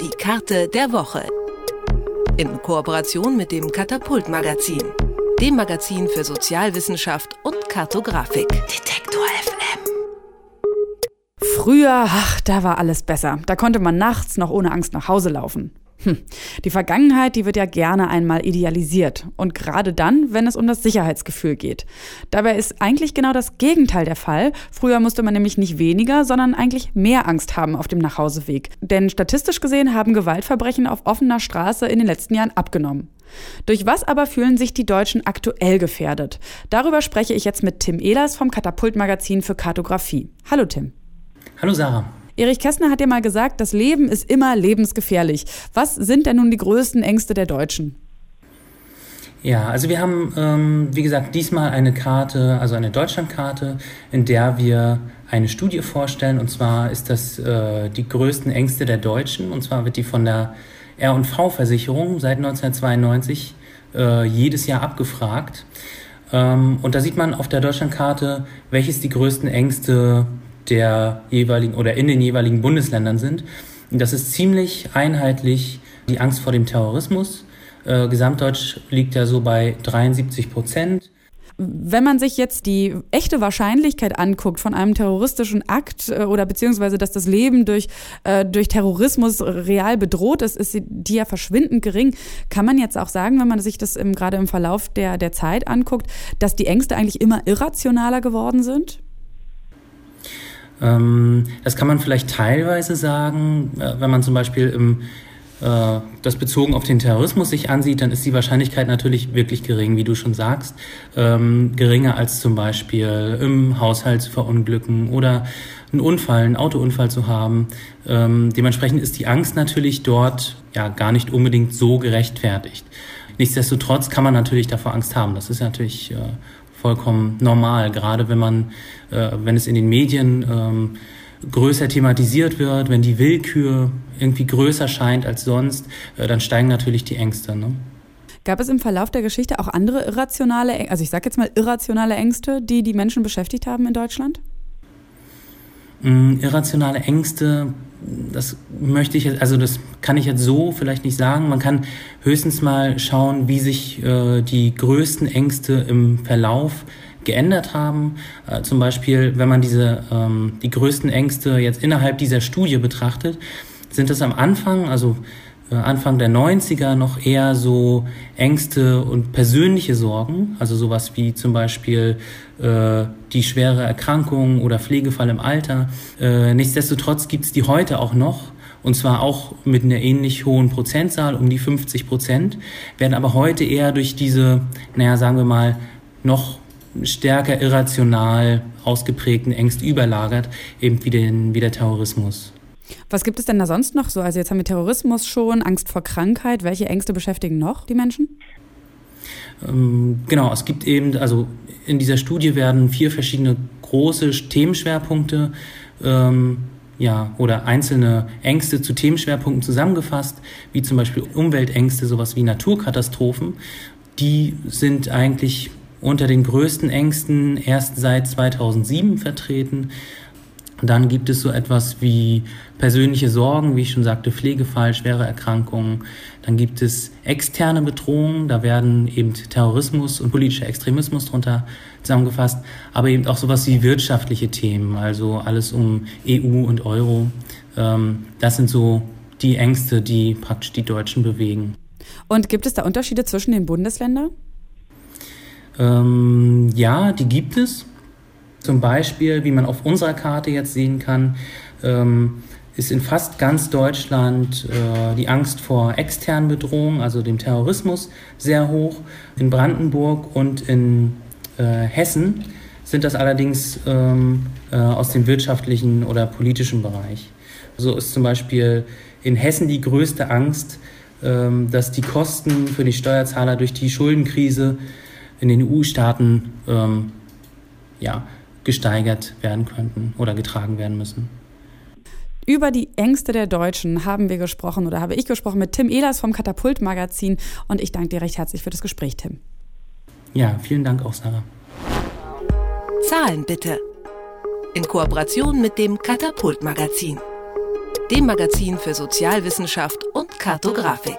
Die Karte der Woche. In Kooperation mit dem Katapult Magazin, dem Magazin für Sozialwissenschaft und Kartografik. Detektor FM. Früher, ach, da war alles besser. Da konnte man nachts noch ohne Angst nach Hause laufen. Hm. Die Vergangenheit, die wird ja gerne einmal idealisiert. Und gerade dann, wenn es um das Sicherheitsgefühl geht. Dabei ist eigentlich genau das Gegenteil der Fall. Früher musste man nämlich nicht weniger, sondern eigentlich mehr Angst haben auf dem Nachhauseweg. Denn statistisch gesehen haben Gewaltverbrechen auf offener Straße in den letzten Jahren abgenommen. Durch was aber fühlen sich die Deutschen aktuell gefährdet? Darüber spreche ich jetzt mit Tim Ehlers vom Katapult-Magazin für Kartografie. Hallo Tim. Hallo Sarah. Erich Kästner hat ja mal gesagt, das Leben ist immer lebensgefährlich. Was sind denn nun die größten Ängste der Deutschen? Ja, also wir haben, ähm, wie gesagt, diesmal eine Karte, also eine Deutschlandkarte, in der wir eine Studie vorstellen. Und zwar ist das äh, die größten Ängste der Deutschen. Und zwar wird die von der R&V-Versicherung seit 1992 äh, jedes Jahr abgefragt. Ähm, und da sieht man auf der Deutschlandkarte, welches die größten Ängste der jeweiligen oder in den jeweiligen Bundesländern sind. Und das ist ziemlich einheitlich die Angst vor dem Terrorismus. Äh, Gesamtdeutsch liegt ja so bei 73 Prozent. Wenn man sich jetzt die echte Wahrscheinlichkeit anguckt von einem terroristischen Akt äh, oder beziehungsweise, dass das Leben durch, äh, durch Terrorismus real bedroht ist, ist die ja verschwindend gering. Kann man jetzt auch sagen, wenn man sich das im, gerade im Verlauf der, der Zeit anguckt, dass die Ängste eigentlich immer irrationaler geworden sind? Ähm, das kann man vielleicht teilweise sagen, äh, wenn man zum Beispiel im, äh, das bezogen auf den Terrorismus sich ansieht, dann ist die Wahrscheinlichkeit natürlich wirklich gering, wie du schon sagst, ähm, geringer als zum Beispiel im Haushalt zu verunglücken oder einen Unfall, einen Autounfall zu haben. Ähm, dementsprechend ist die Angst natürlich dort ja gar nicht unbedingt so gerechtfertigt. Nichtsdestotrotz kann man natürlich davor Angst haben. Das ist natürlich äh, vollkommen normal, gerade wenn man, äh, wenn es in den Medien ähm, größer thematisiert wird, wenn die Willkür irgendwie größer scheint als sonst, äh, dann steigen natürlich die Ängste. Ne? Gab es im Verlauf der Geschichte auch andere irrationale, also ich sage jetzt mal irrationale Ängste, die die Menschen beschäftigt haben in Deutschland? Mm, irrationale Ängste, das möchte ich jetzt, also das kann ich jetzt so vielleicht nicht sagen. Man kann höchstens mal schauen, wie sich äh, die größten Ängste im Verlauf geändert haben. Äh, zum Beispiel, wenn man diese ähm, die größten Ängste jetzt innerhalb dieser Studie betrachtet, sind das am Anfang, also Anfang der 90er noch eher so Ängste und persönliche Sorgen, also sowas wie zum Beispiel äh, die schwere Erkrankung oder Pflegefall im Alter. Äh, nichtsdestotrotz gibt's die heute auch noch und zwar auch mit einer ähnlich hohen Prozentzahl, um die 50 Prozent, werden aber heute eher durch diese, naja, sagen wir mal, noch stärker irrational ausgeprägten Ängste überlagert, eben wie, den, wie der Terrorismus. Was gibt es denn da sonst noch so? Also jetzt haben wir Terrorismus schon, Angst vor Krankheit. Welche Ängste beschäftigen noch die Menschen? Ähm, genau, es gibt eben, also in dieser Studie werden vier verschiedene große Themenschwerpunkte ähm, ja, oder einzelne Ängste zu Themenschwerpunkten zusammengefasst, wie zum Beispiel Umweltängste, sowas wie Naturkatastrophen. Die sind eigentlich unter den größten Ängsten erst seit 2007 vertreten. Dann gibt es so etwas wie persönliche Sorgen, wie ich schon sagte, Pflegefall, schwere Erkrankungen. Dann gibt es externe Bedrohungen, da werden eben Terrorismus und politischer Extremismus drunter zusammengefasst, aber eben auch sowas wie wirtschaftliche Themen, also alles um EU und Euro. Ähm, das sind so die Ängste, die praktisch die Deutschen bewegen. Und gibt es da Unterschiede zwischen den Bundesländern? Ähm, ja, die gibt es. Zum Beispiel, wie man auf unserer Karte jetzt sehen kann, ähm, ist in fast ganz Deutschland äh, die Angst vor externen Bedrohungen, also dem Terrorismus, sehr hoch. In Brandenburg und in äh, Hessen sind das allerdings ähm, äh, aus dem wirtschaftlichen oder politischen Bereich. So ist zum Beispiel in Hessen die größte Angst, ähm, dass die Kosten für die Steuerzahler durch die Schuldenkrise in den EU-Staaten ja, gesteigert werden könnten oder getragen werden müssen. Über die Ängste der Deutschen haben wir gesprochen oder habe ich gesprochen mit Tim Ehlers vom Katapult Magazin und ich danke dir recht herzlich für das Gespräch, Tim. Ja, vielen Dank auch, Sarah. Zahlen bitte. In Kooperation mit dem Katapult Magazin. dem Magazin für Sozialwissenschaft und Kartografik.